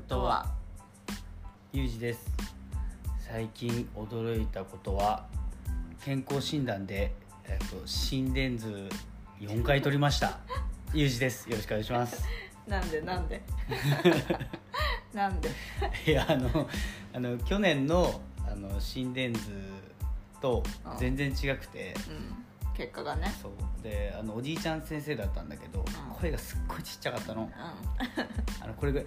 とは？ゆうじです。最近驚いたことは健康診断で、えっと、心電図4回取りました。ゆうじです。よろしくお願いします。なんで？なんで？なんで？いやあのあの去年のあの心電図と全然違くてうん。結果がね。そう。であのおじいちゃん先生だったんだけど、声がすっごいちっちゃかったの。うあのこれぐらい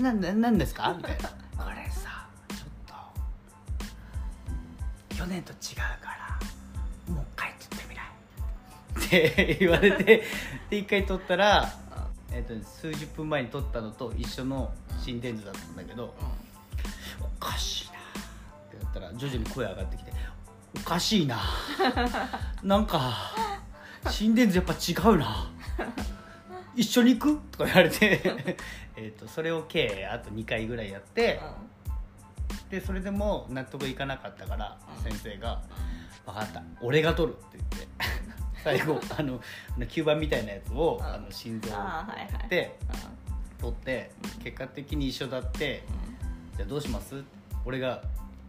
なななんですか？みたいな。これさちょっと去年と違うからもう一回撮ってみない？って言われてで一回撮ったら、えっと数十分前に撮ったのと一緒の心電図だったんだけど、おかしいなってやったら徐々に声上がってきておかしいな。なんか心電図やっぱ違うな一緒に行く？とか言われて。えとそれを計あと2回ぐらいやって。でそれでも納得いかなかったからうん。先生が「分かった。俺が取る」って言って。最後 あの吸盤みたいなやつをうん。あの心臓をあーはいはい。でう取って結果的に一緒だってんじゃあどうします？俺が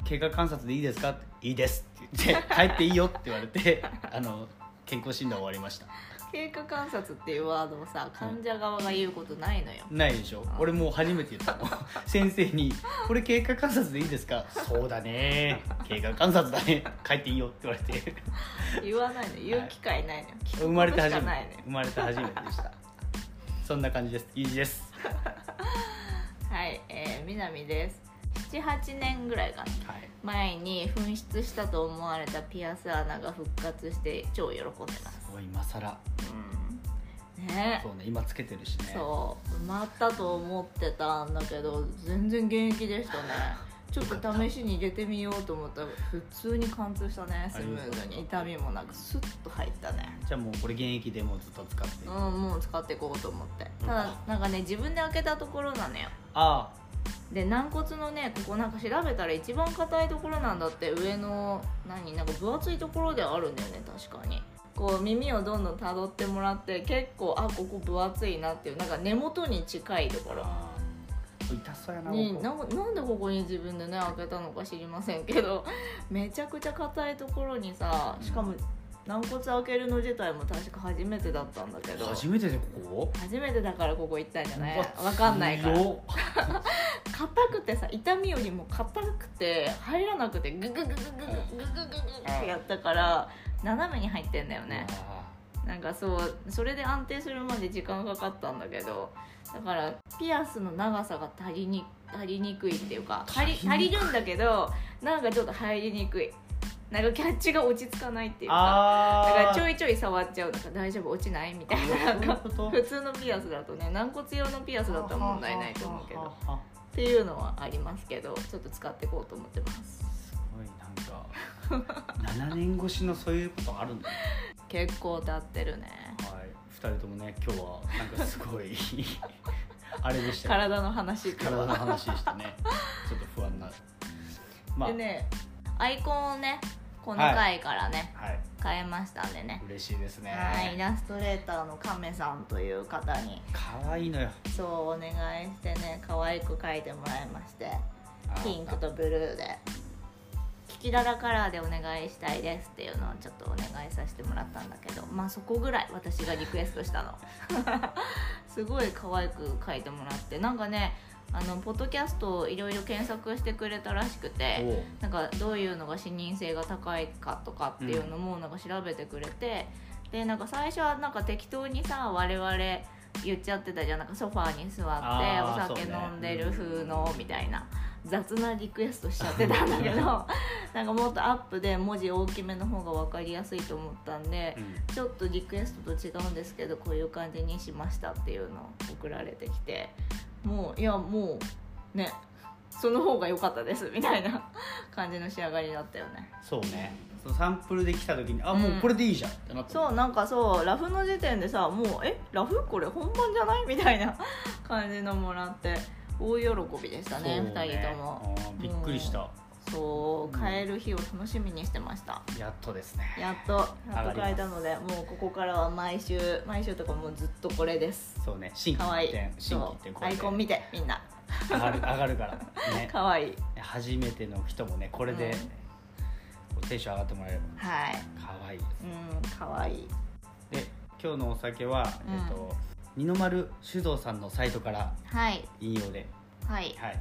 経過観察でいいですか？っていいですって言って帰っていいよって言われて あの健康診断終わりました経過観察っていうワードをさ患者側が言うことないのよ。ないでしょ。俺もう初めて言ったの 先生に「これ経過観察でいいですか?」「そうだね。経過観察だね。帰っていいよ」って言われて。言わないの言う機会ないのよ。聞く生まれて初ことしかないのよ。めて生まれて初めてでした。そんな感じです。いいです。はい、えー、南です78年ぐらいかな。はい。前に紛失したと思われたピアス穴が復活して超喜んでます。もう今更。うん。ね。そうね今つけてるしね。そう。埋まったと思ってたんだけど全然現役でしたね。ちょっと試しに入れてみようと思った。ら普通に貫通したねスムーズに。痛みもなくスッと入ったね。じゃあもうこれ現役でもうずっと使って。る、うんもう使っていこうと思って。ただなんかね自分で開けたところなのよ。あで軟骨のねここなんか調べたら一番硬いところなんだって上の何なんか分厚いところではあるんだよね確かに。こう耳をどんどんたどってもらって結構あここ分厚いなっていうなんか根元に近いところ。痛そうやなにここ。ななんでここに自分でね開けたのか知りませんけど。めちゃくちゃ硬いところにさしかも軟骨開けるの自体も確か初めてだったんだけど。初めてでここ？初めてだからここ行ったんじゃない？うわわかんないから。硬くてさ痛みよりも硬くて入らなくてググググググググググってやったから斜めに入ってんだよねなんかそうそれで安定するまで時間かかったんだけどだからピアスの長さが足りに足りにくいっていうか足り足りるんだけどなんかちょっと入りにくいなんかキャッチが落ち着かないっていうかあだからちょいいちょい触っちゃうか大丈夫落ちないみたいななんか普通のピアスだとね軟骨用のピアスだったら問題ないと思うけどっていうのはありますけどちょっと使っていこうと思ってます。すごいなんか7年越しのそういうことあるんだ。ね結構経ってるね。はい。2人ともね今日はなんかすごい あれでしたね体の話体の話でしたね。ちょっと不安な。まあ。でねアイコンをねこの回からね、はい。変えましたんでね。嬉しいですね。はいイラストレーターの亀さんという方に。可愛いのよ。そうお願いしてね可愛く描いてもらいましてあピンクとブルーで。キキララカラーでお願いしたいですっていうのをちょっとお願いさせてもらったんだけどまあそこぐらい私がリクエストしたの。すごい可愛く描いてもらってなんかねあのポッドキャストをいろいろ検索してくれたらしくておなんかどういうのが視認性が高いかとかっていうのもなんか調べてくれて、でなんか最初はなんか適当にさ我々言っちゃってたじゃん。なんかソファーに座ってお酒飲んでる風のみたいな雑なリクエストしちゃってたんだけど なんかもっとアップで文字大きめの方が分かりやすいと思ったんでうん。ちょっとリクエストと違うんですけどこういう感じにしましたっていうのを送られてきてもういやもうねその方が良かったですみたいな 感じの仕上がりだったよね。そうね。そのサンプルで来た時にあもううんこれでいいじゃんってなった。そうなんかそうラフの時点でさもうえラフこれ本番じゃない？みたいな 感じのもらって大喜びでしたねそう2人とも。びっくりしたそう帰る日を楽しみにしてました。やっとですね。やっと。やっと変えたのでもうここからは毎週毎週とかもうずっとこれです。そうね。新規一点新規一点アイコン見てみんな。上がる上がるから。ね。かわいい。初めての人もねこれで、テンション上がってもらえればはい。かわいい。ですうんかわいい。で今日のお酒は、うん。えっと二の丸酒造さんのサイトからはい。引用で。はい。はい。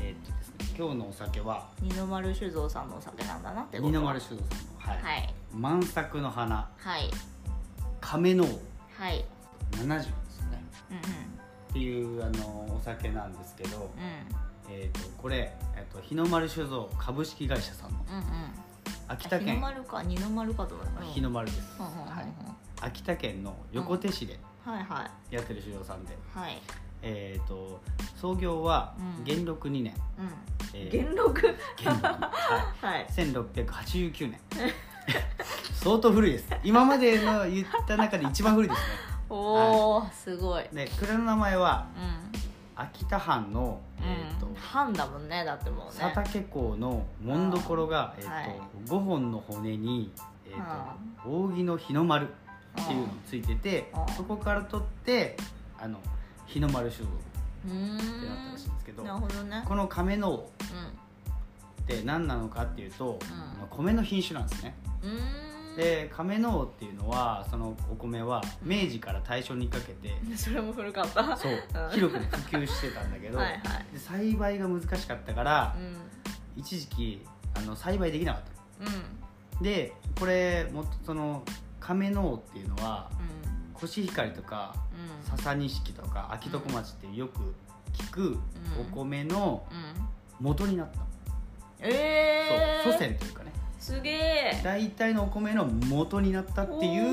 えっとですね今日のお酒は二の丸酒造さんのお酒なんだなって二の丸酒造さんの、はい。はい。満作の花。はい。亀のはい。70ですね。うんっていうあのお酒なんですけど、うん。うんえー、とこれ、えー、と日の丸酒造株式会社さんの。うんうん。秋田県。日の丸か二の丸かと思った。日の丸です、うんうんうんうん。はい、秋田県の横手市ではいはい。やってる酒造さんで、はいえー、と創業はうん元禄2年、うん。えー元禄？元禄、はい、はい。1689年。相当古いです。今までの言った中で一番古いですね。おおすごい。で蔵の名前はうん。秋田藩の、えーとうん藩だもんねだってもうね。佐竹港の門所が、えーとはい。5本の骨に、えーと扇の日の丸っていうのついててうん。そこから取ってあの日の丸酒造うーんってなったらしいんですけどなるほどね。この亀の王うって何なのかっていうと、ん。まあ米の品種なんですね。で亀の王っていうのはそのお米は明治から大正にかけて それも古かった。そううん。広くね普及してたんだけどはいはい。で栽培が難しかったからうん。一時期あの栽培できなかったうん。でこれもっとその亀の王っていうのはうんコシヒカリとかうん。笹錦とか秋徳町っていうよく聞くお米のうん。元になった、ええそう祖先というかね。すげえ。大体のお米の元になったっていう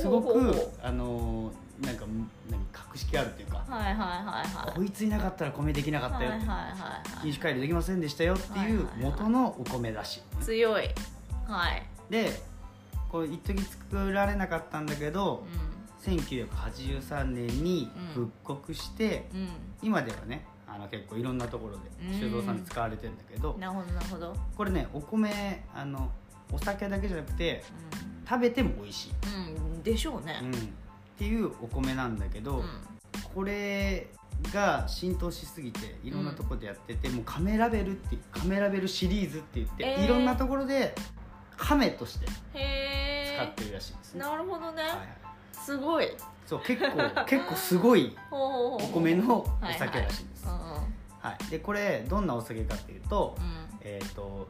すごくあのーなんか何格式あるっていうかはいはいはいはい。こいついなかったら米できなかったよはいはいはい品種改良できませんでしたよっていうはいはいはい元のお米らし。い強い。はい。でこれ一時作られなかったんだけどう1983年に復刻して、んうん。今ではねあの結構いろんなところで酒造さんで使われてるんだけど、なるほどなるほど。これねお米あのお酒だけじゃなくて食べても美味しい、うん、うん、でしょうね。うん、っていうお米なんだけど、うん。これが浸透しすぎていろんなところでやってて、もうカメラベルってカメラベルシリーズって言って、えー。いろんなところで亀として使ってるらしいですね、なるほどね、はいはいすごい。そう結構 結構すごいお米のお酒らしいです、うんはい。でこれどんなお酒かっていうと、うん。えっ、と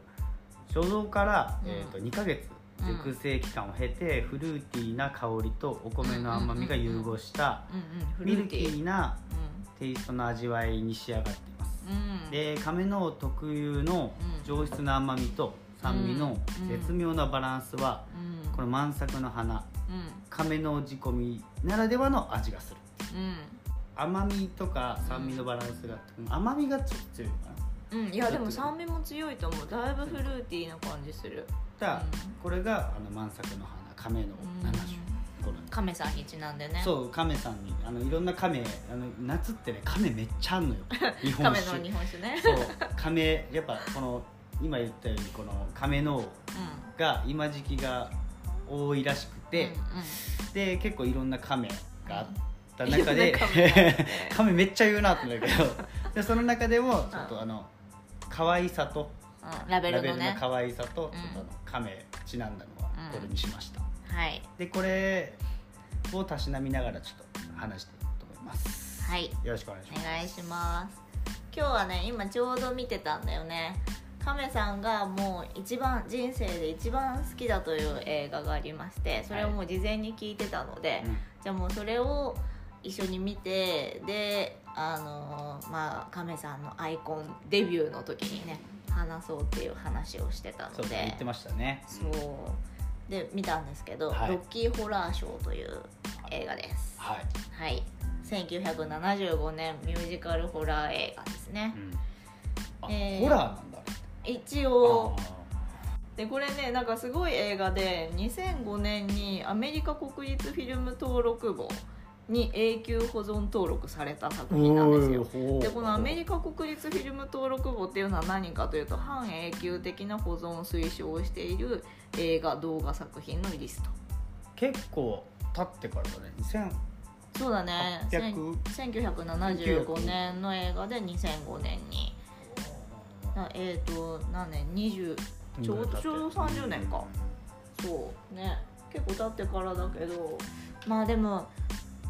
貯蔵から、うん。えー、と2ヶ月熟成期間を経て、フルーティーな香りとお米の甘みが融合したミルキルーなテイストの味わいに仕上がっています。うん。うんで亀の特有のうん。上質な甘みと酸味のうん。絶妙なバランスは、うんこの満作の花。うん。亀の仕込みならではの味がする。うん。甘みとか酸味のバランスが甘みがちょっと強いのかな。うん、いやでも酸味も強いと思う。だいぶフルーティーな感じする。だこれがあの満作の花亀のうん。70これ亀さんにちなんでね。そう亀さんに。あのいろんな亀あの夏ってね亀めっちゃあんのよ。日本亀酒の日本酒ね。そう。亀やっぱこの今言ったようにこの亀のうが今時期が多いらしくんて、うんうん。で結構いろんな亀があった中 いろん亀 亀めっちゃ言うなって思うけど でその中でもちょっとあの可愛さとうん。ラベルのね。可愛さとちょっとうんあの亀ちなんだのはうんこれにしました、はい。でこれをたしなみながらちょっと話していこうと思います。はい。よろしくお願いします。お願いします。今日はね今ちょうど見てたんだよね亀さんがもう一番人生で一番好きだという映画がありましてそれをもう事前に聞いてたので、うん。じゃあもうそれを一緒に見てであのーまあ亀さんのアイコンデビューの時にね話そうっていう話をしてたのそうで言ってましたね。そう。で見たんですけど「はい。ロッキーホラーショー」という映画です。はい、はい。1975年ミュージカルホラー映画ですね。うん。あ、えーホラー一応。でこれねなんかすごい映画で2005年にアメリカ国立フィルム登録簿に永久保存登録された作品なんですよ。でこのアメリカ国立フィルム登録簿っていうのは何かというと半永久的な保存を推奨をしている映画動画作品のリスト。結構経ってからだね。2000そうだね。800 1975年の映画で2005年にあえっ、と何年？20ちょうどちょうど30年か。そうね。結構経ってからだけど。まあでも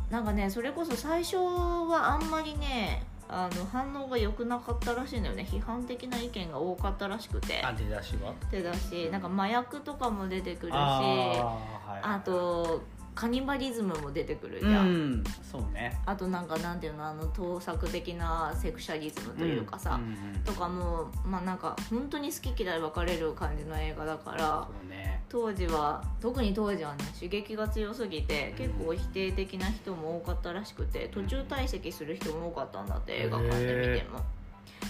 なんかねそれこそ最初はあんまりねあの反応が良くなかったらしいんだよね。批判的な意見が多かったらしくて。あ出だしは？手だし。なんか麻薬とかも出てくるし。ああ,、ーはいとカニバリズムも出てくるじうゃん、ん。そうね。あとなんかなんていうのあの盗作的なセクシャリズムというかさ、んんとかもまあなんか本当に好き嫌い分かれる感じの映画だからね。当時は特に当時はね刺激が強すぎて結構否定的な人も多かったらしくて途中退席する人も多かったんだって映画館で見ても。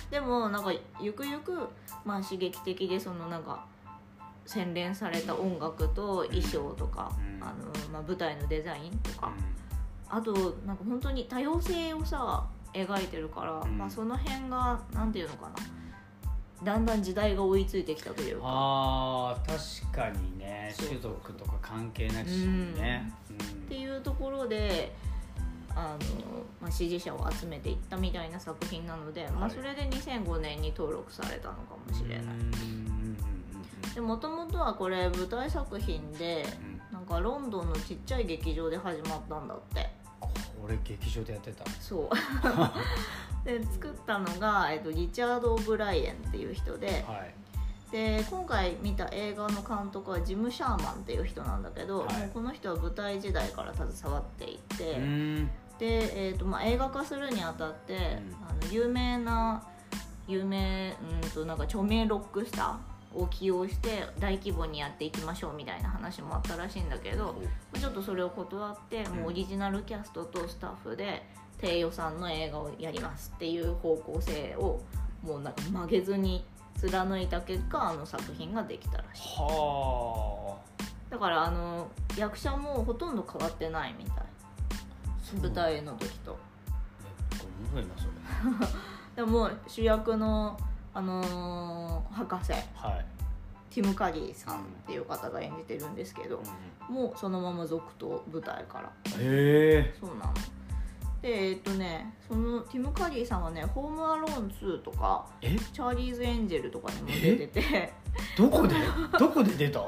でもなんかゆくゆくまあ刺激的でそのなんか洗練された音楽と衣装とか、うん。あのまあ、舞台のデザインとか、うあとなんか本当に多様性をさ描いてるから、うん。まあ、その辺がなんていうのかな。だんだん時代が追いついてきたというか。あー確かにね。種族とか関係なしにね、うん。っていうところであの、まあ、支持者を集めていったみたいな作品なので、まあ、はい。それで2005年に登録されたのかもしれない。でもともとはこれ舞台作品でうん。うんなんかロンドンのちっちゃい劇場で始まったんだって。これ劇場でやってた？そう。で作ったのが、えっと、リチャード・オブライエンっていう人ではい。で今回見た映画の監督はジム・シャーマンっていう人なんだけど、はい。この人は舞台時代から携わっていて、うん。で、えーとまあ、映画化するにあたって、うん。あの有名な有名うんとなんか著名ロックスターを起用して大規模にやっていきましょうみたいな話もあったらしいんだけどちょっとそれを断ってもうオリジナルキャストとスタッフで低予算の映画をやりますっていう方向性をもうなんか曲げずに貫いた結果あの作品ができたらしい。はだからあの役者もほとんど変わってないみたい。あ舞台の時と。え面白いなそれでももう主役の、あのー博士。はい、ティム・カリーさんっていう方が演じてるんですけど、もうそのまま続投舞台から。へえ。そうなの。でえっとねそのティム・カリーさんはね「ホーム・アローン2」とかえ「チャーリーズ・エンジェル」とかにも出ててどこで？どこで出た？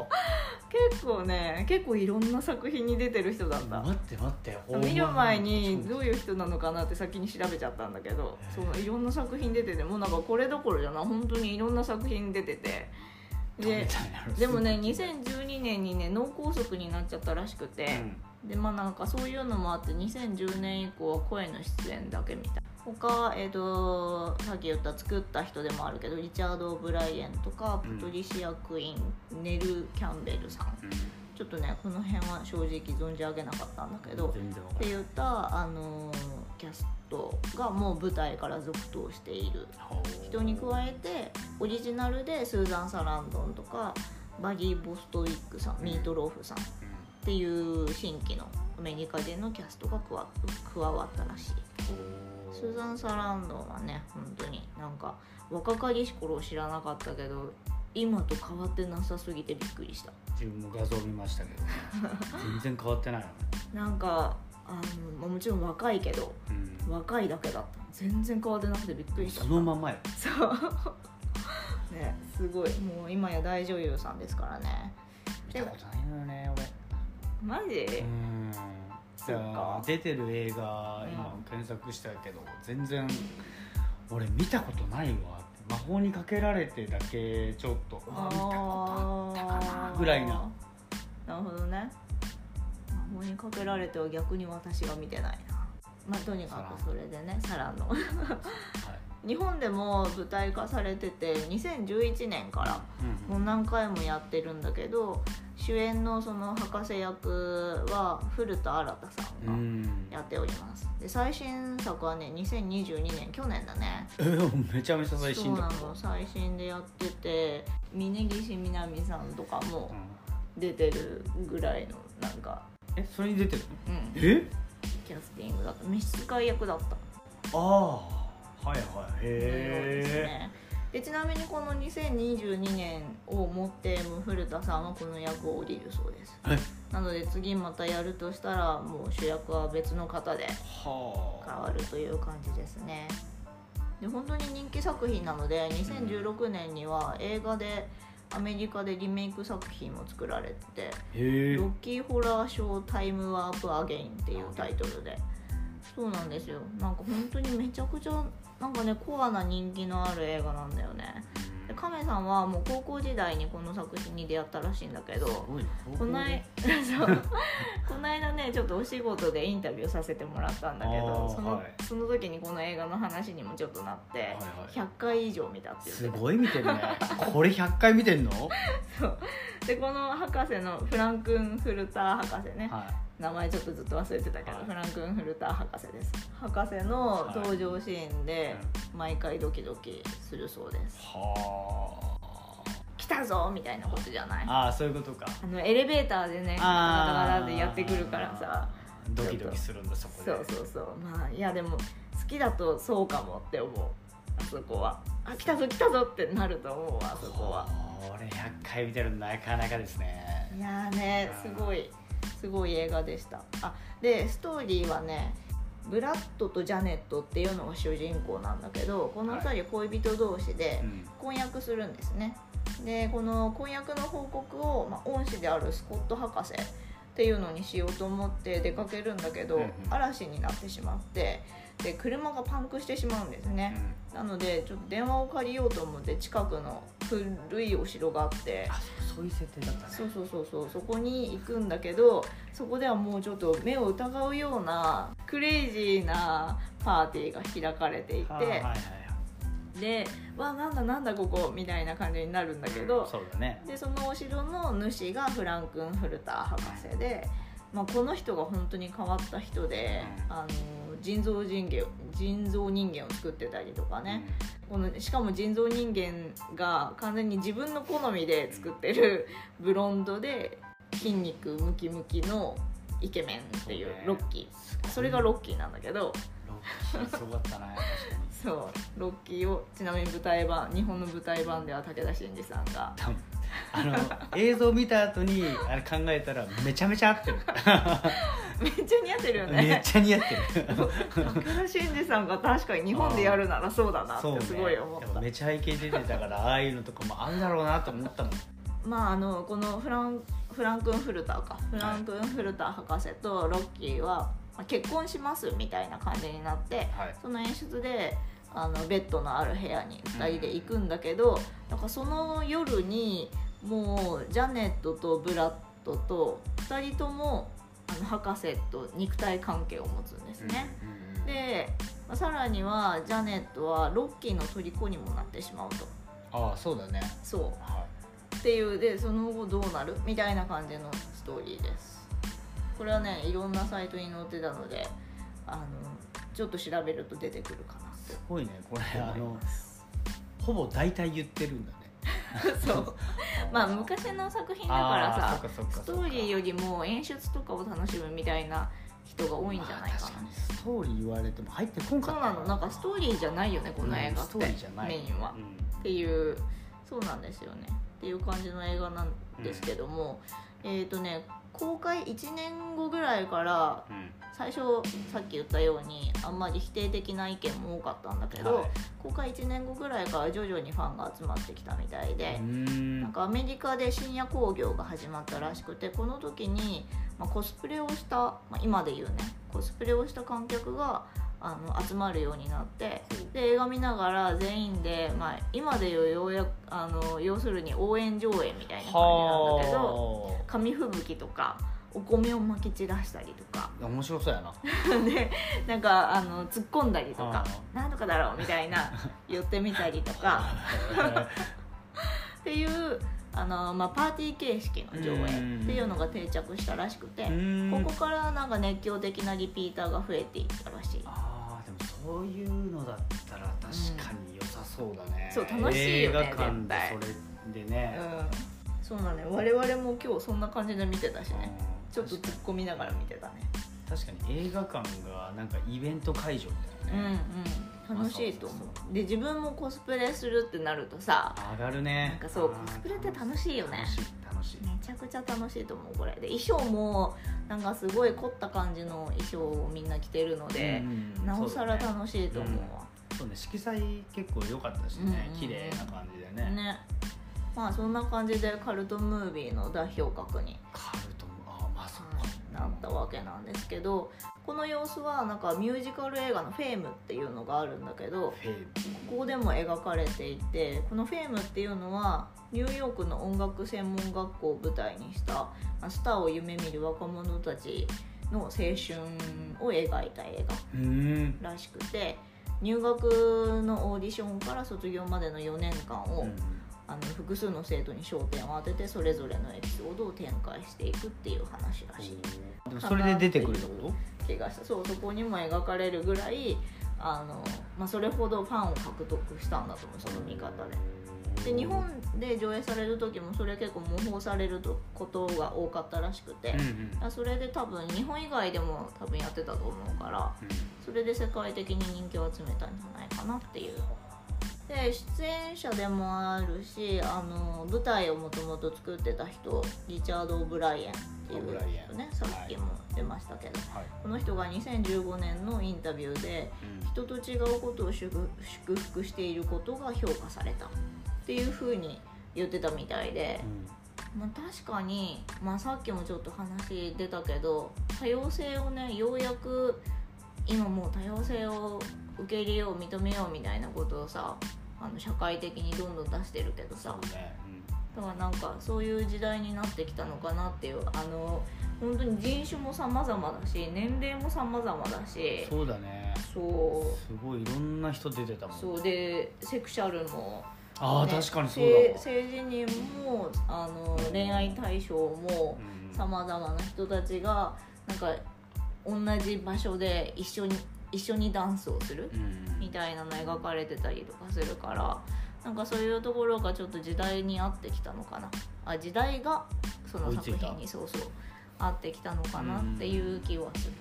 結構ね結構いろんな作品に出てる人だった。待って待って見る前にどういう人なのかなって先に調べちゃったんだけどそのいろんな作品出ててもうなんかこれどころじゃない本当にいろんな作品出てて。ででもね2012年にね脳梗塞になっちゃったらしくて、でまあなんかそういうのもあって2010年以降は声の出演だけみたい他えっ、とさっき言った作った人でもあるけどリチャード・オブライエンとかうん。パトリシア・クイーン、ネル・キャンベルさん。ちょっとねこの辺は正直存じ上げなかったんだけどって言った、あのーキャストがもう舞台から続投している。人に加えてオリジナルでスーザン・サランドンとかバギー・ボストウィックさんミートローフさんっていう新規のアメリカでのキャストが加わったらしいスーザン・サランドンはね本当になんか若かりし頃を知らなかったけど今と変わってなさすぎてびっくりした。自分も画像見ましたけどね。全然変わってないよね。なんかあのまあもちろん若いけどうん。若いだけだった。全然変わってなくてびっくりした。そのままよそう。ねすごい。もう今や大女優さんですからね。見たことないのよねマジ、俺うんそうか。出てる映画うん今検索したけど全然俺見たことないわ魔法にかけられてだけちょっとあ見たことあったかなぐらいな。なるほどね。魔法にかけられては逆に私が見てないな。まあとにかくそれでねサラの。はい日本でも舞台化されてて2011年からもう何回もやってるんだけど主演のその博士役は古田新太さうんんがん。やっております。で最新作はね2022年去年だね。え めちゃめちゃ最新だ。そうなの。最新でやってて峯岸みなみさんとかもうん。出てるぐらいのなんかえそれに出てるの？うん。え？キャスティングだった。召使い役だった。ああはいはい。へですへね。でちなみにこの2022年をもって古田さんはこの役を降りるそうです。え？なので次またやるとしたらもう主役は別の方で変わるという感じですね。で本当に人気作品なので2016年には映画でアメリカでリメイク作品も作られててロッキーホラーショータイムワープアゲインっていうタイトルで。そうなんですよ。なんか本当にめちゃくちゃなんかねコアな人気のある映画なんだよね。で亀さんはもう高校時代にこの作品に出会ったらしいんだけどこない この間ねちょっとお仕事でインタビューさせてもらったんだけどその,、はい。その時にこの映画の話にもちょっとなって、はいはい。100回以上見たって言ってすたごい見てるね。これ100回見てんの？そう。でこの博士のフランクン・フルター博士ね。は名前ちょっとずっと忘れてたけど、はい。フランクン・フルター博士です。博士の登場シーンで毎回ドキドキするそうです。は来たぞみたいなことじゃない？あああそういうことか。あのエレベーターでねガタガタガタってやってくるからさドキドキするんだそこで。そうそうそう。まあいやでも好きだとそうかもって思う。あそこは。あ来たぞ来たぞってなると思うわあそこは。これ100回見てるのなかなかですね。いやーねすごいすごい映画でした。あでストーリーはねブラッドとジャネットっていうのが主人公なんだけどこの2人恋人同士でうん。婚約するんですね。でこの婚約の報告を、まあ、恩師であるスコット博士っていうのにしようと思って出かけるんだけど、うんうん。嵐になってしまってで車がパンクしてしまうんですね、なのでちょっと電話を借りようと思って近くの古いお城があって。あそういう設定だったね。そうそうそうそう。そこに行くんだけどそこではもうちょっと目を疑うようなクレイジーなパーティーが開かれていて、はいはいはい。で「わなんだなんだここ」みたいな感じになるんだけど、そうだね。でそのお城の主がフランクン・フルター博士で、まあ、この人が本当に変わった人で、うん。あの人造人間人造人間を作ってたりとかね、このしかも人造人間が完全に自分の好みで作ってるブロンドで筋肉ムキムキのイケメンっていうロッキー。それがロッキーなんだけど。ロッキーすごかったな確かそう。ロッキーをちなみに舞台版日本の舞台版では武田真治さんがあの映像見た後にあれ考えたらめちゃめちゃ合ってる。めっちゃ似合ってるよめっねちゃ似合ってる。真治さんが確かに日本でやるならそうだなってすごい思った、でもめちゃイケ出てたからああいうのとかも合うだろうなと思ったもん。まああのこのフランフランクン・フルターか。フランクン・フルター博士とロッキーは、まあ結婚しますみたいな感じになってはい。その演出であのベッドのある部屋に2人で行くんだけど、なんかその夜にもうジャネットとブラッドと2人ともあの博士と肉体関係を持つんですね。で、まあさらにはジャネットはロッキーの虜にもなってしまうと。ああそうだね。そう。はっていうでその後どうなる？みたいな感じのストーリーです。これはねいろんなサイトに載ってたのであのちょっと調べると出てくるかなすごいねこれ。あのほぼ大体言ってるんだね。そう。まあ昔の作品だからさストーリーよりも演出とかを楽しむみたいな人が多いんじゃないかな。まあ確かにストーリー言われても入ってこんかそうったな。のなんかストーリーじゃないよねこの映画。って、うんストーリーじゃないメインは、うんっていうそうなんですよね。っていう感じの映画なんですけども、えっ、とね公開1年後ぐらいからうん最初さっき言ったようにあんまり否定的な意見も多かったんだけど、はい。公開1年後ぐらいから徐々にファンが集まってきたみたいでう、ん。なんかアメリカで深夜興行が始まったらしくてこの時に、まあ、コスプレをした、まあ、今で言うねコスプレをした観客があの集まるようになってで映画見ながら全員で、まあ、今で言うようやくあの要するに応援上映みたいな感じなんだけどは紙吹雪とかお米をまき散らしたりとか。あ面白そうやな。で なんかあの突っ込んだりとか。あ「なんとかだろう」みたいな 言ってみたりとか。っていうあの、まあ、パーティー形式の上映っていうのが定着したらしくて。うん。ここからなんか熱狂的なリピーターが増えていったらしい。あーでもそういうのだったら確かに良さそうだね、そう楽しいよね映画館で絶対。それでね、うん、そうなのよ我々も今日そんな感じで見てたしね。うんちょっと突っ込みながら見てたね。確かに映画館がなんかイベント会場みたいなうんね、うん。楽しいと思う。で自分もコスプレするってなるとさ上がるね。なんかそうコスプレって楽しいよね。楽しい楽しい。めちゃくちゃ楽しいと思うこれ。で衣装もなんかすごい凝った感じの衣装をみんな着てるので、うんなおさら楽しいと思うわ、そうね。色彩結構良かったしね、うん綺麗な感じでね。ね。まあそんな感じでカルトムービーの代表格に。カルなったわけなんですけどこの様子はなんかミュージカル映画の「フェーム」っていうのがあるんだけどここでも描かれていてこの「フェーム」っていうのはニューヨークの音楽専門学校を舞台にしたまあスターを夢見る若者たちの青春を描いた映画うん。らしくて入学のオーディションから卒業までの4年間を、うんあの複数の生徒に焦点を当ててそれぞれのエピソードを展開していくっていう話らしい。それで出てくるってこ気がした。そうそこにも描かれるぐらいあの、まあ、それほどファンを獲得したんだと思うその見方で。で日本で上映される時もそれ結構模倣されるとことが多かったらしくて、うんうん。それで多分日本以外でも多分やってたと思うからそれで世界的に人気を集めたんじゃないかなっていうで出演者でもあるしあの舞台をもともと作ってた人リチャード・オブライエンっていう人ねさっきも出ましたけど、はい。この人が2015年のインタビューで人と違うことを祝祝福していることが評価された。っていうふうに言ってたみたいで、まあ、確かに、まあ、さっきもちょっと話出たけど多様性をねようやく今もう多様性を受け入れよう認めようみたいなことをさあの社会的にどんどん出してるけどさ。そうね。だからなんかそういう時代になってきたのかなっていうあの本当に人種も様々だし年齢も様々だし。そうだね。そう。すごいいろんな人出てたもんそう。でセクシャルも、ああ、ね確かにそうだ性自認もあの恋愛対象もうん。さまざまな人たちがなんか同じ場所で一緒に一緒にダンスをするうん。みたいなの描かれてたりとかするからなんかそういうところがちょっと時代に合ってきたのかな。あ時代がその作品にそうそう合ってきたのかなっていう気はする。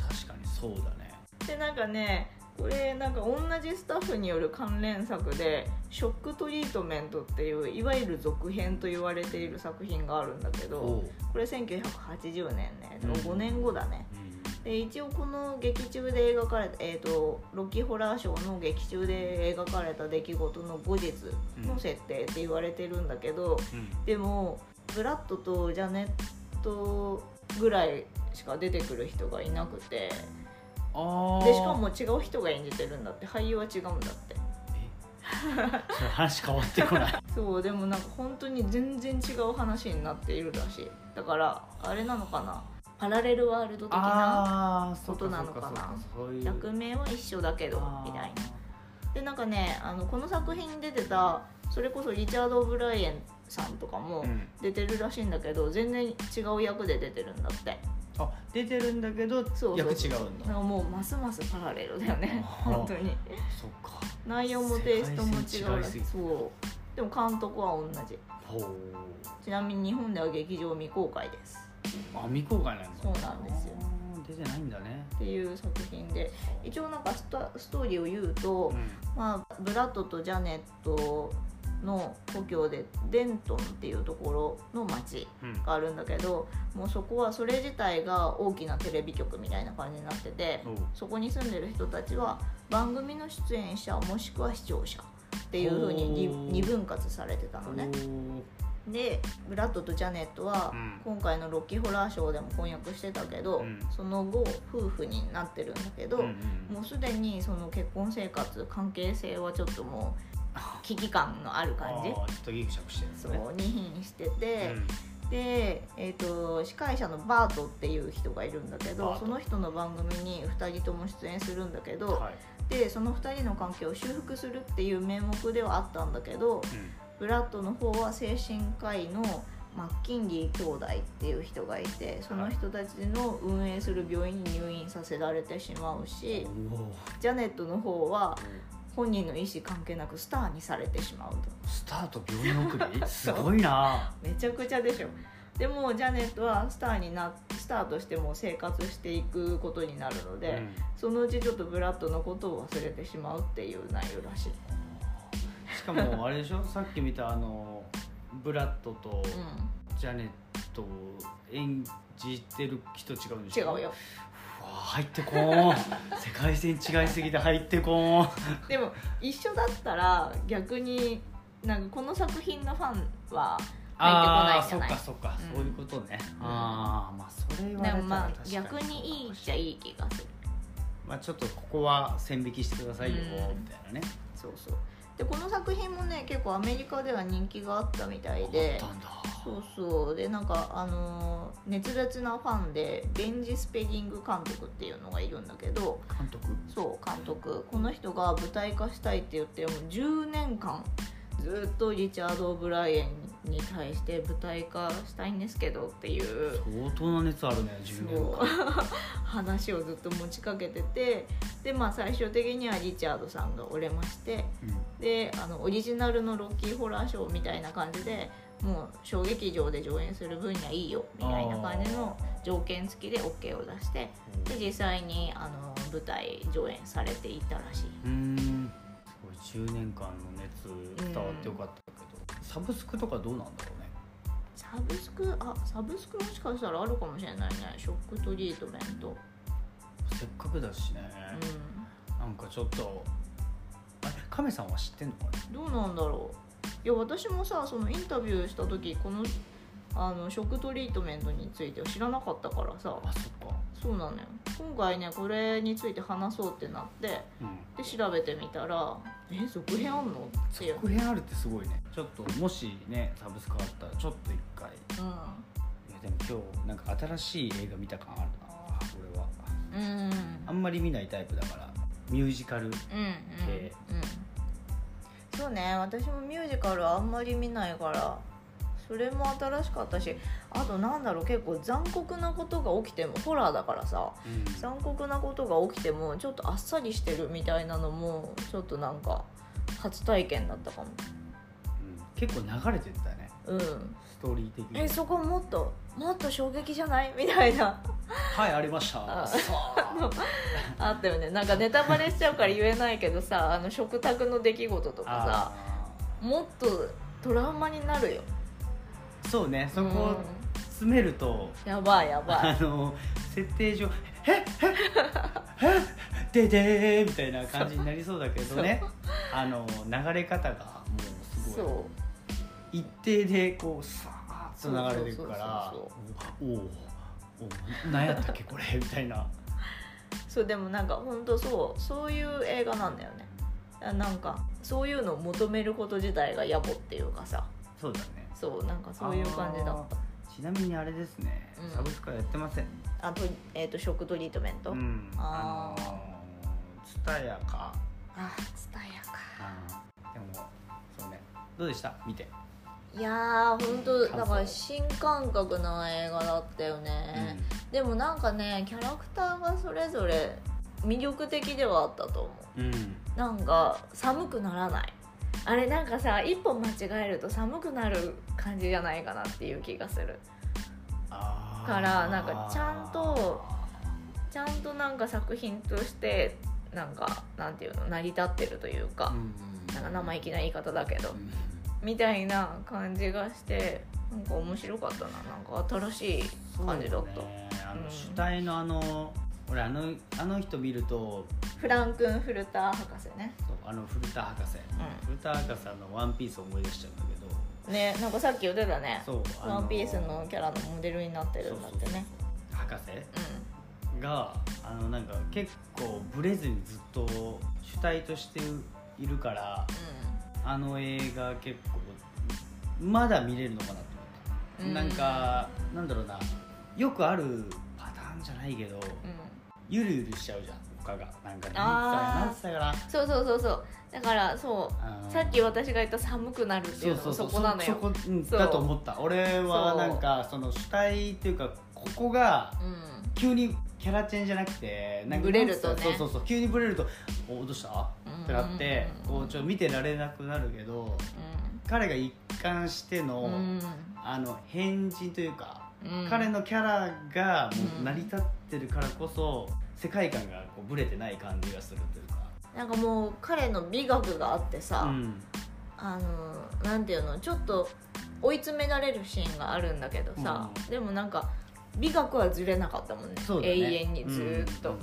確かにそうだね。でなんかねこれなんか同じスタッフによる関連作で「ショックトリートメント」っていういわゆる続編と言われている作品があるんだけどこれ1980年ねうん。5年後だねで一応この劇中で描かれた、えー、とロッキーホラーショーの劇中で描かれた出来事の後日の設定って言われてるんだけど、うん。でもブラッドとジャネットぐらいしか出てくる人がいなくてでしかも違う人が演じてるんだって俳優は違うんだって。話変わってこない。そうでもなんか本当に全然違う話になっているらしい。だからあれなのかな？パラレルワールド的なことなのかな。役名は一緒だけどみたいな。でなんかねあのこの作品に出てたそれこそリチャード・オブライエンさんとかもうん。出てるらしいんだけど全然違う役で出てるんだって。あ出てるんだけどそう役違うんだ。もうますますパラレルだよね本当に。そっか。内容もテイストも違うそう。でも監督は同じ。ほう。ちなみに日本では劇場未公開ですあ未公開なんだ。そうなんですよ。出てないんだね。っていう作品で。一応なんかストストーリーを言うと、うん。まあ、ブラッドとジャネットの故郷でデントンっていうところの町うん。があるんだけどもうそこはそれ自体が大きなテレビ局みたいな感じになっててそこに住んでる人たちは番組の出演者もしくは視聴者っていう風に二ほう。二分割されてたのねでブラッドとジャネットはうん。今回のロッキーホラーショーでも婚約してたけど、うん。その後夫婦になってるんだけど、うんうんもうすでにその結婚生活関係性はちょっともう 危機感のある感じ。ちょっとギクシャクしてるんですそうね二品してて、うん。で、えー、と司会者のバートっていう人がいるんだけどその人の番組に2人とも出演するんだけど、はい。でその2人の関係を修復するっていう名目ではあったんだけどうんブラッドの方は精神科医のマッキンリー兄弟っていう人がいてその人たちの運営する病院に入院させられてしまうしジャネットの方は本人の意思関係なくスターにされてしまうと。スタート病院送り？すごいな。めちゃくちゃでしょ。でもジャネットはスターになスターとしても生活していくことになるので、そのうちちょっとブラッドのことを忘れてしまうっていう内容らしいしかもあれでしょ？さっき見たあのブラッドとうジャネットを演じてる人違うんでしょ？ん違うよ。入ってこーん。世界線違いすぎて入ってこーん。でも一緒だったら逆になんかこの作品のファンは入ってこないじゃない？っかそっか、うん。そういうことね、うん。ああまあそれはでもまあ逆にいいっちゃいい気がする。まあちょっとここは線引きしてくださいよ、うん。みたいなね。そうそうでこの作品もね結構アメリカでは人気があったみたいで。そうそう。でなんかあのー熱烈なファンでベンジ・スペリング監督っていうのがいるんだけど。監督？そう監督。この人が舞台化したいって言ってもう10年間ずっとリチャード・オブライエンに対して舞台化したいんですけどっていう相当な熱あるね10年そう。間話をずっと持ちかけてて。でまあ最終的にはリチャードさんが折れましてであのオリジナルのロッキーホラーショーみたいな感じでもう小劇場で上演する分にはいいよみたいな感じの条件付きで OK を出してで実際にあの舞台上演されていたらしい。うんすごい10年間の熱伝わってよかったけど、サブスクとかどうなんだろうね。サブスク？あサブスクもしかしたらあるかもしれないね。ショックトリートメントせっかくだしね、なんかちょっとあれ？亀さんは知ってんのかねうんどうなんだろう。いや私もさそのインタビューした時このあのショックトリートメントについては知らなかったからさ。あそっか。そうなのよ。今回ねこれについて話そうってなってうん。で調べてみたら「え続編あんの?」っていう。続編あるってすごいね。ちょっともしねサブスクあったらちょっと一回。いやでも今日なんか新しい映画見た感あるな。俺は。うん。うんあんまり見ないタイプだから。ミュージカルうんうん。系。うん。そうね私もミュージカルあんまり見ないからそれも新しかったしあとなんだろう結構残酷なことが起きてもホラーだからさうん。残酷なことが起きてもちょっとあっさりしてるみたいなのもちょっとなんか初体験だったかも。うん。結構流れてったね。うん。ストーリー的に。えそこもっともっと衝撃じゃない？みたいな。はいありました。あ。ったよね。なんかネタバレしちゃうから言えないけどさあの食卓の出来事とかさあもっとトラウマになるよ。ーそうねそこをうん詰めると、やばいやばい。あの設定上「えっえっえっででー」みたいな感じになりそうだけどね。あの流れ方がもうすごい。一定でこうさーっと流れていくからおおお何やったっけこれみたいな。そうでもなんか本当そうそういう映画なんだよね。あなんかそういうのを求めること自体が野暮っていうかさ。そうだねそうなんかそういう感じだった。ちなみにあれですね、うん。サブスクはやってません？あと,、えー、と食トリートメント、うん。あー。あのツタヤか。あツタヤか。あー。でもそうね。どうでした？見て、いやー本当だから新感覚な映画だったよね、でもなんかねキャラクターがそれぞれ魅力的ではあったと思う。うん、うん。なんか寒くならないあれなんかさ一歩間違えると寒くなる感じじゃないかなっていう気がする。からなんかちゃんとちゃんとなんか作品としてなんかなんていうの成り立ってるというか、なんか生意気な言い方だけど、うん。みたいな感じがしてなんか面白かったな。なんか新しい感じだった、ね。あのうん。主体のあの俺あのあの人見るとフランクン・フルター博士ね。そうあの古田博士、古田博士の「ワンピースを思い出しちゃうんだけど。ねなんかさっき言ってたね。そうあのワンピースのキャラのモデルになってるんだってね。博士？があのなんか結構ブレずにずっと主体としているからあの映画結構まだ見れるのかなと思った、うん。なんかなんだろうな。よくあるパターンじゃないけどうんうん。ゆるゆるしちゃうじゃん他がなんかあーなそうそうそうそう。だからそう。さっき私が言った寒くなるっていうのもそこなのよ。だと思った。俺はなんかその主体っていうかここがう。ん。急にキャラチェンじゃなくてなんかブレるとね。そうそうそう急にブレると「おどうした?」うん。ってなってうん。こうちょっと見てられなくなるけど彼が一貫しての,、うん。あの変人というか、うん。彼のキャラがもう成り立ってるからこそ、世界観がこうブレてない感じがするというか。なんかもう彼の美学があってさ、うん。あのなんていうのちょっと追い詰められるシーンがあるんだけどさ、うん。でもなんか美学はずれなかったもんね。ね。永遠にずーっと、うん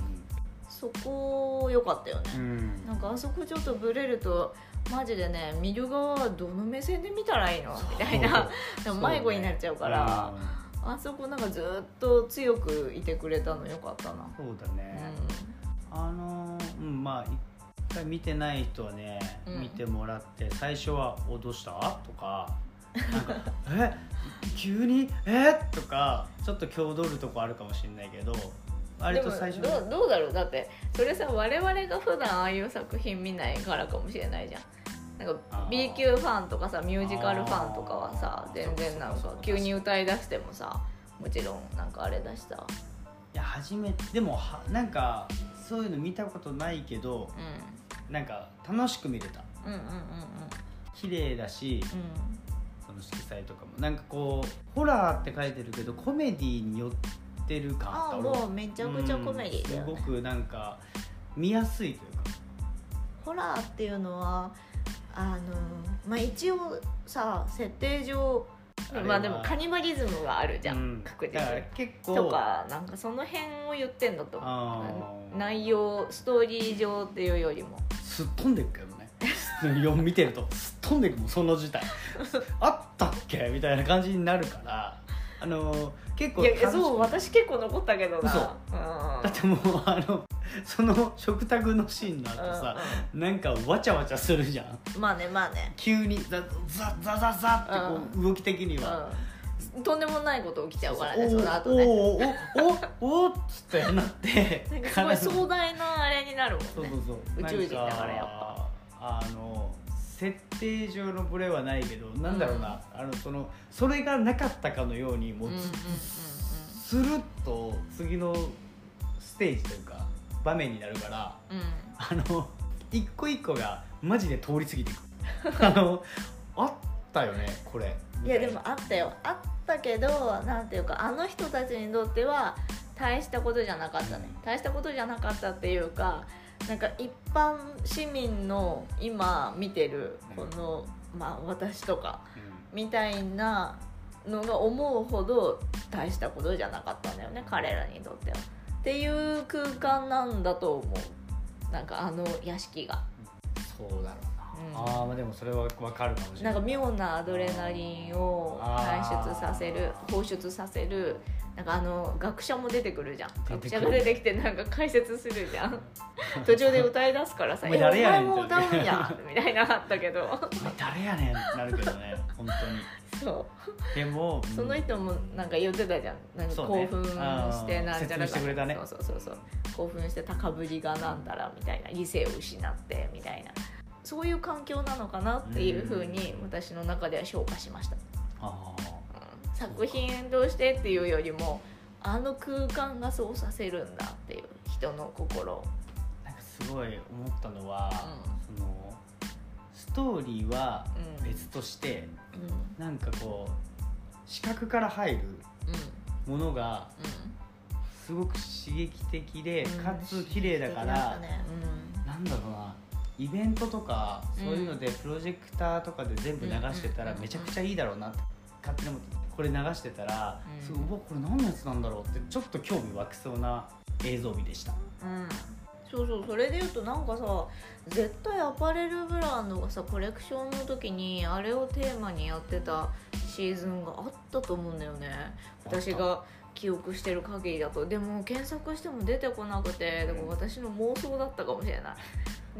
そこ良かったよね、うん。なんかあそこちょっとブレるとマジでね見る側はどの目線で見たらいいの？みたいな。でも迷子になっちゃうからあそこなんかずっと強くいてくれたのよかったな、そうだね、あのーうんまあ一回見てない人はね、うん。見てもらって最初は「おどうした?」とか「なんかえ？急に？え？とかちょっと強取るとこあるかもしれないけどうん、割と最初どうどうだろう？だってそれさ我々が普段ああいう作品見ないからかもしれないじゃんなんか B 級ファンとかさミュージカルファンとかはさ全然なんか急に歌い出してもさもちろんなんかあれだしさ。いや初めてでもはなんかそういうの見たことないけどうなんか楽しく見れた。んうんうんうん。綺麗だしうん。その色彩とかも。なんかこうホラーって書いてるけどコメディに寄ってる感ああもうめちゃくちゃコメディだよね。うんすごくなんか見やすいというか。ホラーっていうのはあのまあ一応さ設定上まあでもカニバリズムがあるじゃん、うん。確実結構。とかなんかその辺を言ってんだと思あうー。内容ストーリー上っていうよりも。すっ飛んでくけどね。読見てると。すっ飛んでくもんその事態。あったっけ？みたいな感じになるからあのー結構いやそう私結構残ったけどな。嘘。うん。だってもうあの その食卓のシーンの後さ、なんかわちゃわちゃするじゃん。うんまあねまあね。急にザザザザザってこう動き的には、うん。とんでもないこと起きちゃうからねおその後ね。おおおおおっつってなってなんかすごい壮大なあれになるもんね。そうそうそう。宇宙人だからやっぱ。あの設定上のブレはないけどなんだろうな、あのそのそれがなかったかのようにもうず、うんうんうん。スルッと次のステージというか場面になるからうん。うんあの一個一個がマジで通り過ぎていく。あのあったよねこれ。いやでもあったよ。あったけどなんていうかあの人たちにとっては大したことじゃなかったね。大したことじゃなかったっていうかなんか一般市民の今見てるこの、まあ私とかみたいなのが思うほど大したことじゃなかったんだよね彼らにとっては。っていう空間なんだと思う。なんかあの屋敷が。そうだろうああまあでもそれは分かるかもしれなんい。なか妙なアドレナリンを排出させる放出させるなんかあの学者も出てくるじゃん。学者が出てきてなんか解説するじゃん。途中で歌い出すからさ「お前誰やねんえお前も歌うんや」みたいなのあったけど。誰やねんってなるけどね本当に。そう。でもその人もなんか言ってたじゃん。なんか興奮してなんちゃらあー説明してくれたね。そうそうそう。そう興奮して高ぶりがなんだらみたいな。理性を失ってみたいな。そういう環境なのかなっていうふうに私の中では消化しました。あうん作品としてっていうよりもあの空間がそうさせるんだっていう人の心。なんかすごい思ったのは、うそのストーリーはうん。別として、うん。なんかこう視覚から入るうん。ものがすごく刺激的で、うん。かつ綺麗だから、ね。なんだろうなイベントとかうんそういうのでプロジェクターとかで全部流してたらうん。めちゃくちゃいいだろうなって勝手に思ってこれ流してたら、うん。すごいうわこれ何のやつなんだろうってちょっと興味湧きそうな映像美でした。うん、うん、そうそうそれで言うとなんかさ絶対アパレルブランドがさコレクションの時にあれをテーマにやってたシーズンがあったと思うんだよね。私が記憶してる限りだと。でも検索しても出てこなくてだから私の妄想だったかもしれない。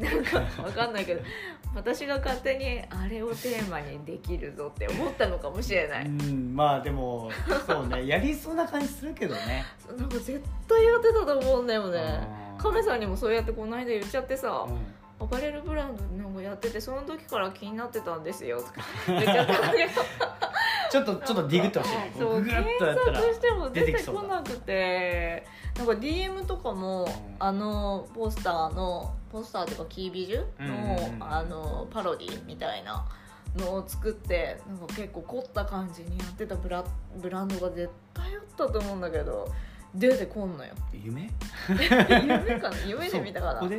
なんかわかんないけど 私が勝手にあれをテーマにできるぞって思ったのかもしれない。うんまあでもそうね。やりそうな感じするけどね。なんか絶対やってたと思うんだよね。うん亀さんにもそうやってこの間言っちゃってさ、うん。アパレルブランドなんかやっててその時から気になってたんですよとか言っちゃったんだけどちょっとちょっとディグってほしい。そうググッとやったら検索しても出て出てきそうだこなくて。なんか DM とかも、ん。あのポスターのポスターとかキービジュの,、うんうんうん。あのパロディみたいなのを作ってなんか結構凝った感じにやってたブラブランドが絶対あったと思うんだけど出てこんのよ夢？夢かな？夢で見たかな？そうこ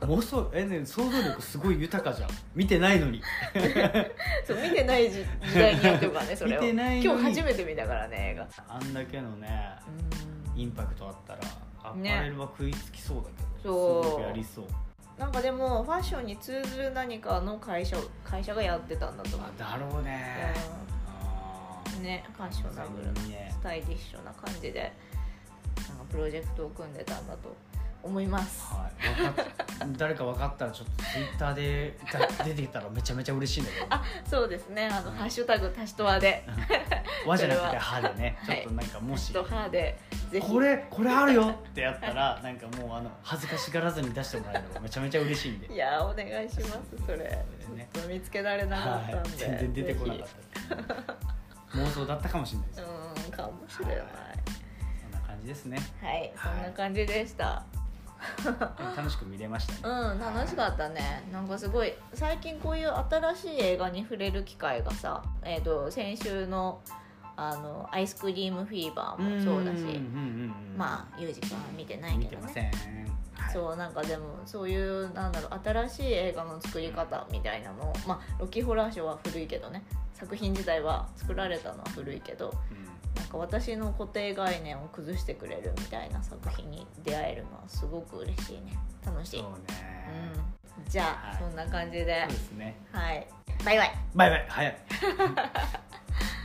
こで？妄想えね想像力すごい豊かじゃん。見てないのに。そう見てない時時代にやってるからねそれを。見てない今日初めて見たからね映画。あんだけのねうん。インパクトあったらアパねレルは食いつきそうだけど、そう。すごくやりそう。なんかでもファッションに通ずる何かの会社会社がやってたんだと思う。あだろうね。あうん。ねファッショナブルなね。スタイリッシュな感じでプロジェクトを組んでたんだと思います。はい、わかっ 誰か分かったらちょっとツイッターでだ出てきたらめちゃめちゃ嬉しいんだけど。そうですね。あの、うんハッシュタグタシトワで。和じゃなくては。歯でね。ちょはいっとなんかもし、タシトハでこれこれあるよってやったらなんかもうあの恥ずかしがらずに出してもらえるのがめちゃめちゃ嬉しいんで。いやお願いしますそれ、ね。ちょっと見つけられなかったんで、はい、全然出てこなかった。妄想だったかもしれないです。たうんかもしれない。そんな感じですね。はい、そんな感じでした。楽しく見れましたね。うん楽しかったね。なんかすごい最近こういう新しい映画に触れる機会がさ、えー、と先週のあのアイスクリームフィーバーもそうだしまあユージ君は見てない見けどね。てません、はい、そうなんかでもそういうなんだろう新しい映画の作り方みたいなのをまあロキホラーショーは古いけどね。作品自体は作られたのは古いけどうんなんか私の固定概念を崩してくれるみたいな作品に出会えるのはすごく嬉しいね。楽しい、そうね、うん、じゃあ、はい。そんな感じで。そうですね。はい。バイバイ。バイバイ。早い